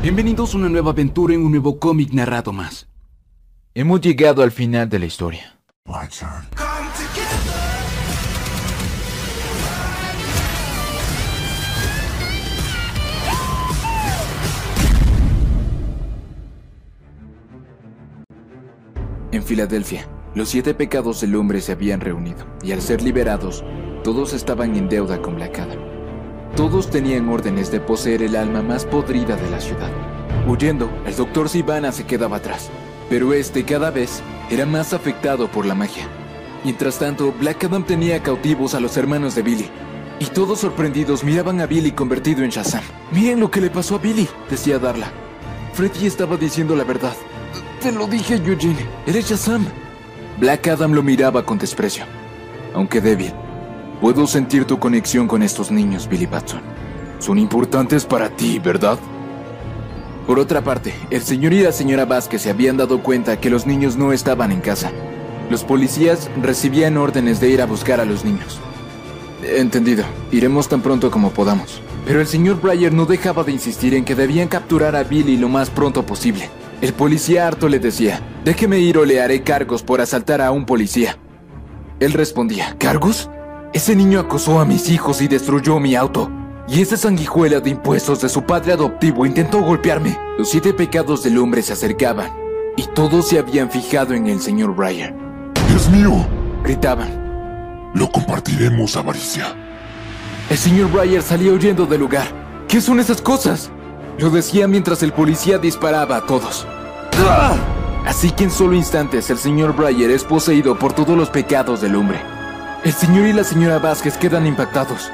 Bienvenidos a una nueva aventura en un nuevo cómic narrado más. Hemos llegado al final de la historia. En Filadelfia, los siete pecados del hombre se habían reunido, y al ser liberados, todos estaban en deuda con Black Adam. Todos tenían órdenes de poseer el alma más podrida de la ciudad. Huyendo, el doctor Sivana se quedaba atrás, pero este cada vez era más afectado por la magia. Mientras tanto, Black Adam tenía cautivos a los hermanos de Billy, y todos sorprendidos miraban a Billy convertido en Shazam. Miren lo que le pasó a Billy, decía Darla. Freddy estaba diciendo la verdad. Te lo dije, Eugene. Eres Shazam. Black Adam lo miraba con desprecio. Aunque débil, puedo sentir tu conexión con estos niños, Billy Batson. Son importantes para ti, ¿verdad? Por otra parte, el señor y la señora Vázquez se habían dado cuenta que los niños no estaban en casa. Los policías recibían órdenes de ir a buscar a los niños. Entendido, iremos tan pronto como podamos. Pero el señor Breyer no dejaba de insistir en que debían capturar a Billy lo más pronto posible. El policía harto le decía, déjeme ir o le haré cargos por asaltar a un policía. Él respondía, ¿cargos? Ese niño acosó a mis hijos y destruyó mi auto. Y esa sanguijuela de impuestos de su padre adoptivo intentó golpearme. Los siete pecados del hombre se acercaban y todos se habían fijado en el señor Breyer. ¡Es mío! Gritaban. Lo compartiremos, avaricia. El señor Breyer salía huyendo del lugar. ¿Qué son esas cosas? Lo decía mientras el policía disparaba a todos. ¡Ah! Así que en solo instantes el señor Breyer es poseído por todos los pecados del hombre. El señor y la señora Vázquez quedan impactados.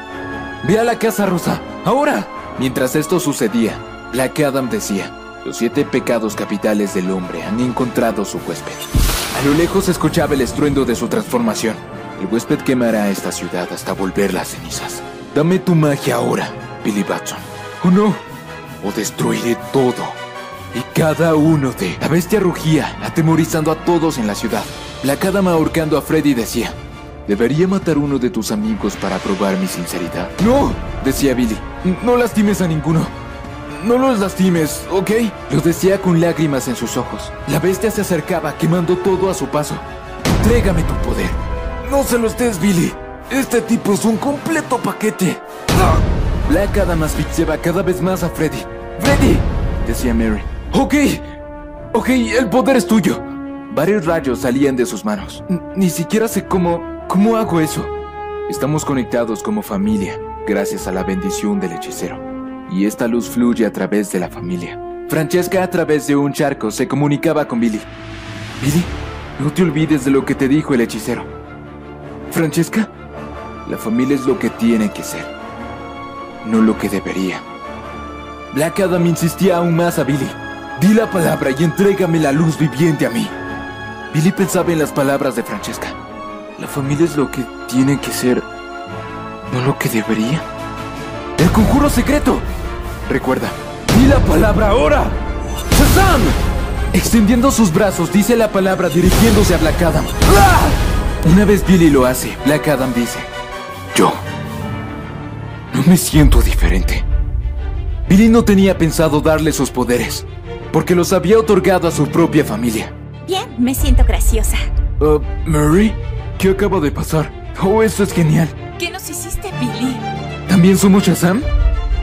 Ve a la casa rosa, ahora. Mientras esto sucedía, Black Adam decía, los siete pecados capitales del hombre han encontrado su huésped. A lo lejos escuchaba el estruendo de su transformación. El huésped quemará esta ciudad hasta volverla a cenizas. Dame tu magia ahora, Billy Batson. ¿O no? O destruiré todo. Y cada uno de... La bestia rugía, atemorizando a todos en la ciudad. Black Adam ahorcando a Freddy decía... ¿Debería matar uno de tus amigos para probar mi sinceridad? ¡No! decía Billy. No lastimes a ninguno. No los lastimes, ¿ok? Lo decía con lágrimas en sus ojos. La bestia se acercaba, quemando todo a su paso. Entrégame tu poder. No se los des, Billy. Este tipo es un completo paquete. Black Adam asfixiaba cada vez más a Freddy. ¡Freddy! decía Mary. Ok, ok, el poder es tuyo. Varios rayos salían de sus manos. Ni siquiera sé cómo... ¿Cómo hago eso? Estamos conectados como familia, gracias a la bendición del hechicero. Y esta luz fluye a través de la familia. Francesca a través de un charco se comunicaba con Billy. Billy, no te olvides de lo que te dijo el hechicero. Francesca, la familia es lo que tiene que ser, no lo que debería. Black Adam insistía aún más a Billy. Di la palabra y entrégame la luz viviente a mí. Billy pensaba en las palabras de Francesca. La familia es lo que tiene que ser, no lo que debería. ¡El conjuro secreto! Recuerda, di la palabra ahora. ¡Shazam! Extendiendo sus brazos, dice la palabra dirigiéndose a Black Adam. ¡Ah! Una vez Billy lo hace, Black Adam dice, yo no me siento diferente. Billy no tenía pensado darle sus poderes, porque los había otorgado a su propia familia. Bien, me siento graciosa. Uh, Mary, ¿qué acaba de pasar? Oh, esto es genial. ¿Qué nos hiciste, Billy? ¿También somos Shazam?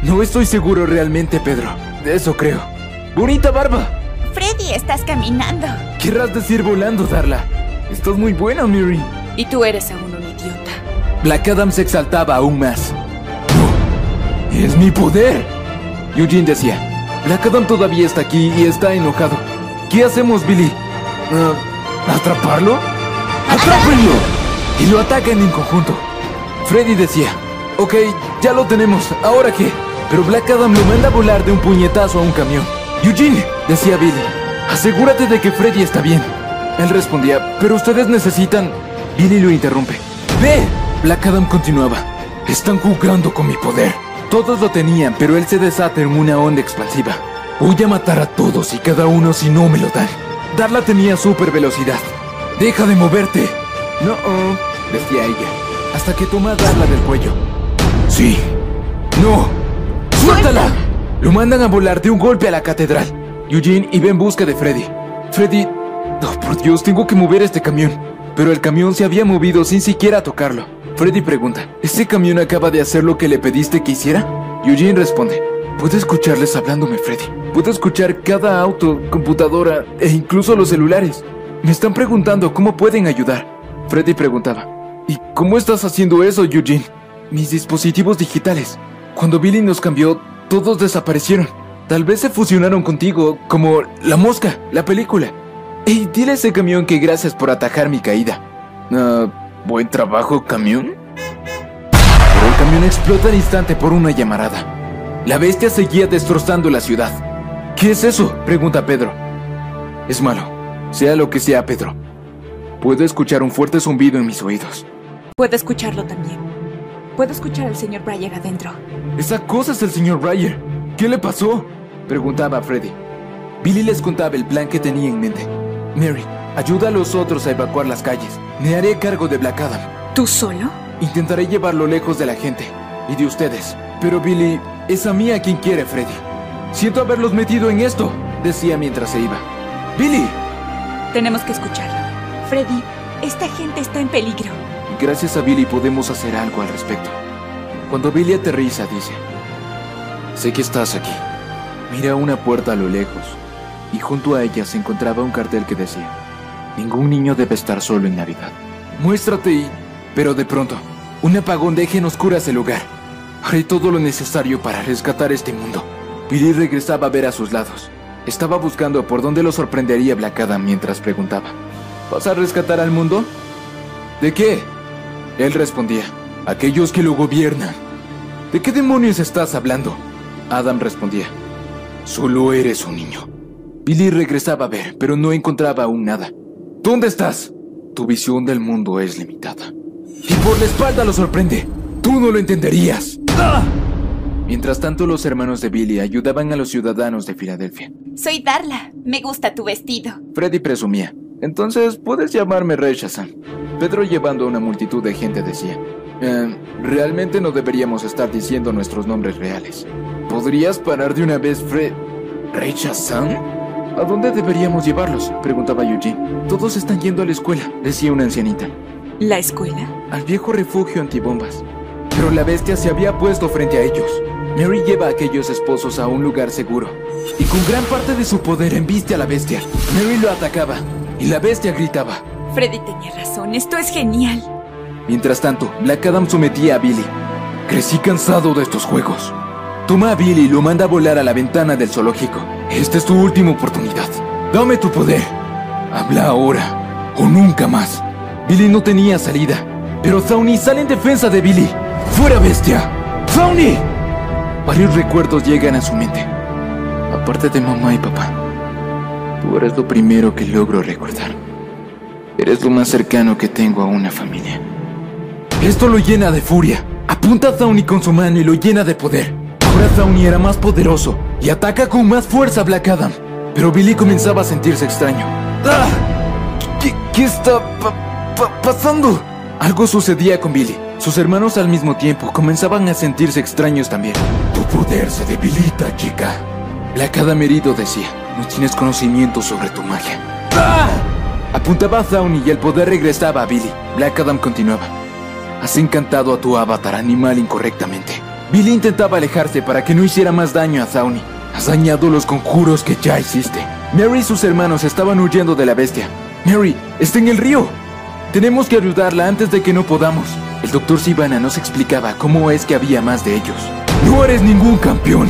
No estoy seguro realmente, Pedro. De eso creo. ¡Bonita barba! Freddy, estás caminando. Querrás decir volando, Darla. Estás muy buena, Mary. Y tú eres aún un idiota. Black Adam se exaltaba aún más. ¡Es mi poder! Eugene decía, Black Adam todavía está aquí y está enojado. ¿Qué hacemos, Billy? Ah, ¿Atraparlo? ¡Atrápenlo! Y lo atacan en conjunto. Freddy decía, ok, ya lo tenemos, ¿ahora qué? Pero Black Adam lo manda a volar de un puñetazo a un camión. Eugene, decía Billy, asegúrate de que Freddy está bien. Él respondía, pero ustedes necesitan... Billy lo interrumpe. ¡Ve! Black Adam continuaba. Están jugando con mi poder. Todos lo tenían, pero él se desata en una onda expansiva. Voy a matar a todos y cada uno si no me lo dan. Darla tenía super velocidad. ¡Deja de moverte! No, oh, decía ella, hasta que toma a Darla del cuello. Sí. No. ¡Suéltala! Lo mandan a volar de un golpe a la catedral. Eugene iba en busca de Freddy. Freddy... Oh, por Dios, tengo que mover este camión. Pero el camión se había movido sin siquiera tocarlo. Freddy pregunta, ¿ese camión acaba de hacer lo que le pediste que hiciera? Eugene responde, puedo escucharles hablándome, Freddy. Puedo escuchar cada auto, computadora e incluso los celulares. Me están preguntando cómo pueden ayudar. Freddy preguntaba, ¿y cómo estás haciendo eso, Eugene? Mis dispositivos digitales. Cuando Billy nos cambió, todos desaparecieron. Tal vez se fusionaron contigo, como La Mosca, la película. Y dile a ese camión que gracias por atajar mi caída. Ah, buen trabajo, camión. Pero el camión explota al instante por una llamarada. La bestia seguía destrozando la ciudad. ¿Qué es eso? pregunta Pedro. Es malo, sea lo que sea, Pedro. Puedo escuchar un fuerte zumbido en mis oídos. Puedo escucharlo también. Puedo escuchar al señor Breyer adentro. Esa cosa es el señor Breyer. ¿Qué le pasó? Preguntaba Freddy. Billy les contaba el plan que tenía en mente. Mary, ayuda a los otros a evacuar las calles. Me haré cargo de Black Adam. ¿Tú solo? Intentaré llevarlo lejos de la gente y de ustedes. Pero Billy, es a mí a quien quiere Freddy. Siento haberlos metido en esto, decía mientras se iba. Billy. Tenemos que escucharlo. Freddy, esta gente está en peligro. Gracias a Billy podemos hacer algo al respecto. Cuando Billy aterriza, dice, sé que estás aquí. Mira una puerta a lo lejos y junto a ella se encontraba un cartel que decía, ningún niño debe estar solo en Navidad. Muéstrate y... Pero de pronto, un apagón deja en oscuras el lugar. Haré todo lo necesario para rescatar este mundo. Billy regresaba a ver a sus lados. Estaba buscando por dónde lo sorprendería Black Adam mientras preguntaba, ¿vas a rescatar al mundo? ¿De qué? Él respondía, aquellos que lo gobiernan. ¿De qué demonios estás hablando? Adam respondía, solo eres un niño. Billy regresaba a ver, pero no encontraba aún nada. ¿Dónde estás? Tu visión del mundo es limitada. Y por la espalda lo sorprende. Tú no lo entenderías. ¡Ah! Mientras tanto, los hermanos de Billy ayudaban a los ciudadanos de Filadelfia. Soy Darla. Me gusta tu vestido. Freddy presumía. Entonces, puedes llamarme Rey Shazam. Pedro, llevando a una multitud de gente, decía: "Eh, Realmente no deberíamos estar diciendo nuestros nombres reales. ¿Podrías parar de una vez, Fred. ¿Rey Shazam? ¿A dónde deberíamos llevarlos? preguntaba Eugene. Todos están yendo a la escuela, decía una ancianita. ¿La escuela? Al viejo refugio antibombas. Pero la bestia se había puesto frente a ellos. Mary lleva a aquellos esposos a un lugar seguro. Y con gran parte de su poder embiste a la bestia. Mary lo atacaba. Y la bestia gritaba. Freddy tenía razón. Esto es genial. Mientras tanto, Black Adam sometía a Billy. Crecí cansado de estos juegos. Toma a Billy y lo manda a volar a la ventana del zoológico. Esta es tu última oportunidad. Dame tu poder. Habla ahora o nunca más. Billy no tenía salida, pero Zauni sale en defensa de Billy. ¡Fuera bestia! ¡Zauni! Varios recuerdos llegan a su mente. Aparte de mamá y papá, tú eres lo primero que logro recordar. Eres lo más cercano que tengo a una familia. Esto lo llena de furia. Apunta a Zauni con su mano y lo llena de poder. Ahora Zauni era más poderoso y ataca con más fuerza a Black Adam. Pero Billy comenzaba a sentirse extraño. ¡Ah! ¿Qué, está pa- pa- pasando? Algo sucedía con Billy. Sus hermanos al mismo tiempo comenzaban a sentirse extraños también. Tu poder se debilita, chica. Black Adam herido decía, no tienes conocimiento sobre tu magia. ¡Ah! Apuntaba a Zauni y el poder regresaba a Billy. Black Adam continuaba. Has encantado a tu avatar animal incorrectamente. Billy intentaba alejarse para que no hiciera más daño a Zauni. Has dañado los conjuros que ya hiciste. Mary y sus hermanos estaban huyendo de la bestia. Mary, está en el río. Tenemos que ayudarla antes de que no podamos. El doctor Sivana nos explicaba cómo es que había más de ellos. No eres ningún campeón.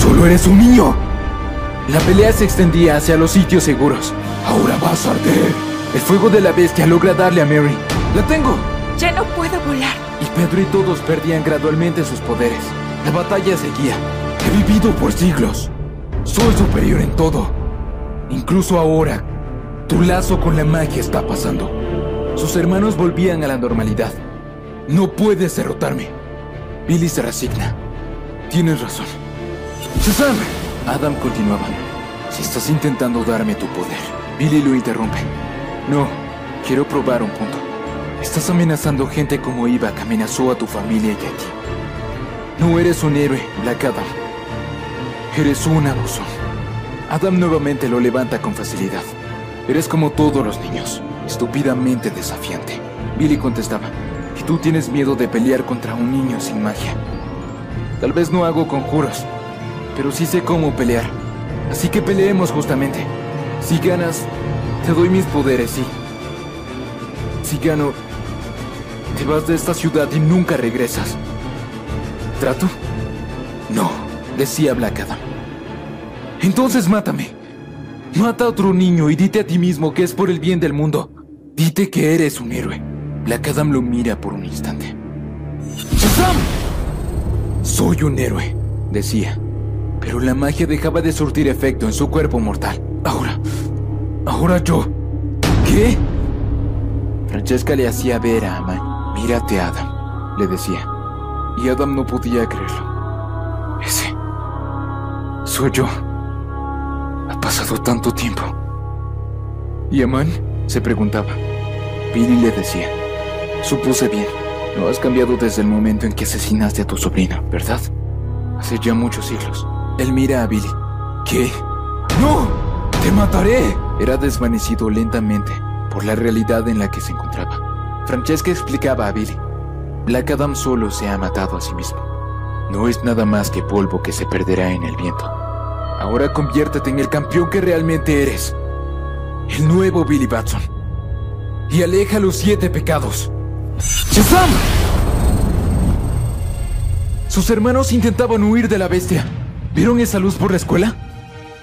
Solo eres un niño. La pelea se extendía hacia los sitios seguros. Ahora vas a arder. El fuego de la bestia logra darle a Mary. ¡La tengo! Ya no puedo volar. Y Pedro y todos perdían gradualmente sus poderes. La batalla seguía. He vivido por siglos. Soy superior en todo. Incluso ahora, tu lazo con la magia está pasando. Sus hermanos volvían a la normalidad. No puedes derrotarme. Billy se resigna. Tienes razón. ¡Shazam! Adam continuaba. Si estás intentando darme tu poder. Billy lo interrumpe. No, quiero probar un punto. Estás amenazando gente como Iva que amenazó a tu familia y a ti. No eres un héroe, Black Adam. Eres un abusón. Adam nuevamente lo levanta con facilidad. Eres como todos los niños, estúpidamente desafiante. Billy contestaba, y tú tienes miedo de pelear contra un niño sin magia. Tal vez no hago conjuros, pero sí sé cómo pelear. Así que peleemos justamente. Si ganas, te doy mis poderes, sí. Si gano, te vas de esta ciudad y nunca regresas. ¿Trato? No, decía Black Adam. Entonces mátame. Mata a otro niño y dite a ti mismo que es por el bien del mundo. Dite que eres un héroe. Black Adam lo mira por un instante. ¡Shazam! Soy un héroe, decía. Pero la magia dejaba de surtir efecto en su cuerpo mortal. Ahora. Ahora yo. ¿Qué? Francesca le hacía ver a Aman. Mírate, Adam, le decía. Y Adam no podía creerlo. Ese. Soy yo. Ha pasado tanto tiempo. ¿Y Aman? Se preguntaba. Billy le decía. Supuse bien. No has cambiado desde el momento en que asesinaste a tu sobrina, ¿verdad? Hace ya muchos siglos. Él mira a Billy. ¿Qué? ¡No! ¡Te mataré! Era desvanecido lentamente por la realidad en la que se encontraba. Francesca explicaba a Billy. Black Adam solo se ha matado a sí mismo. No es nada más que polvo que se perderá en el viento. Ahora conviértete en el campeón que realmente eres. El nuevo Billy Batson. Y aleja los siete pecados. ¡Shazam! Sus hermanos intentaban huir de la bestia. ¿Vieron esa luz por la escuela?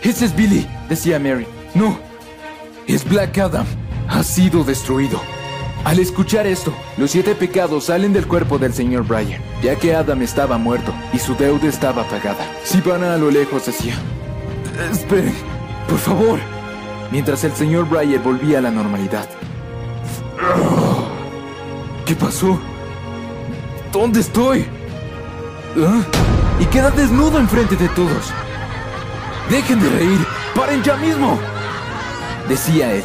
Ese es Billy, decía Mary. No, es Black Adam. Ha sido destruido. Al escuchar esto, los siete pecados salen del cuerpo del señor Bryan, ya que Adam estaba muerto y su deuda estaba pagada. Sivana a lo lejos decía, esperen, por favor, mientras el señor Bryan volvía a la normalidad. ¿Qué pasó? ¿Dónde estoy? ¿Ah? Y queda desnudo enfrente de todos. Dejen de reír, paren ya mismo, decía él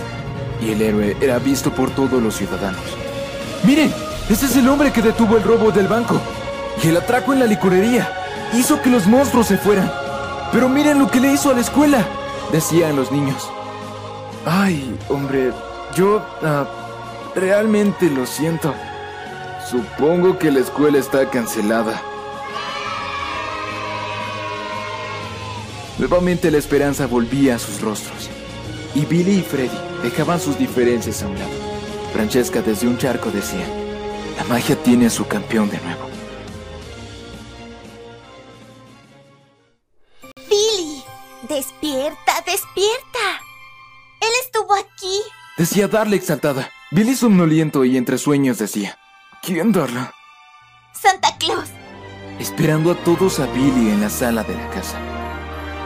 y el héroe era visto por todos los ciudadanos. ¡Miren! Ese es el hombre que detuvo el robo del banco y el atraco en la licorería. Hizo que los monstruos se fueran. Pero miren lo que le hizo a la escuela, decían los niños. Ay, hombre, yo ah, realmente lo siento. Supongo que la escuela está cancelada. Nuevamente la esperanza volvía a sus rostros. Y Billy y Freddy dejaban sus diferencias a un lado. Francesca desde un charco decía, la magia tiene a su campeón de nuevo. Billy, despierta, despierta. Estuvo aquí. Decía Darla exaltada. Billy somnoliento y entre sueños decía, ¿quién Darla? Santa Claus. Esperando a todos a Billy en la sala de la casa.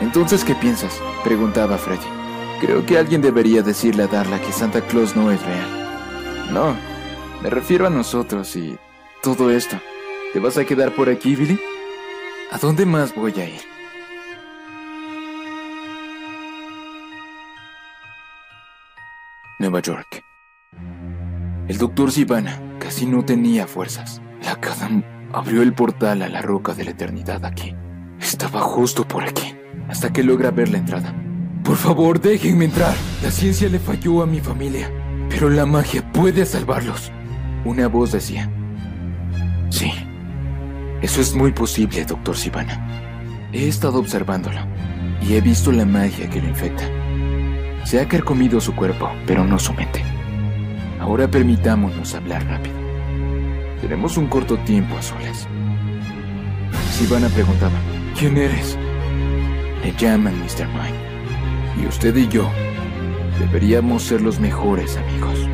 Entonces, ¿qué piensas? preguntaba Freddy. Creo que alguien debería decirle a Darla que Santa Claus no es real. No, me refiero a nosotros y todo esto. ¿Te vas a quedar por aquí, Billy? ¿A dónde más voy a ir? Nueva York. El doctor Sivana casi no tenía fuerzas. La Kadam abrió el portal a la roca de la eternidad aquí. Estaba justo por aquí, hasta que logra ver la entrada. Por favor, déjenme entrar. La ciencia le falló a mi familia, pero la magia puede salvarlos. Una voz decía. Sí, eso es muy posible, doctor Sivana. He estado observándolo y he visto la magia que lo infecta. Se ha carcomido su cuerpo, pero no su mente. Ahora permitámonos hablar rápido. Tenemos un corto tiempo a solas. Sivana preguntaba, ¿quién eres? Le llaman Mr. Mind. Y usted y yo deberíamos ser los mejores amigos.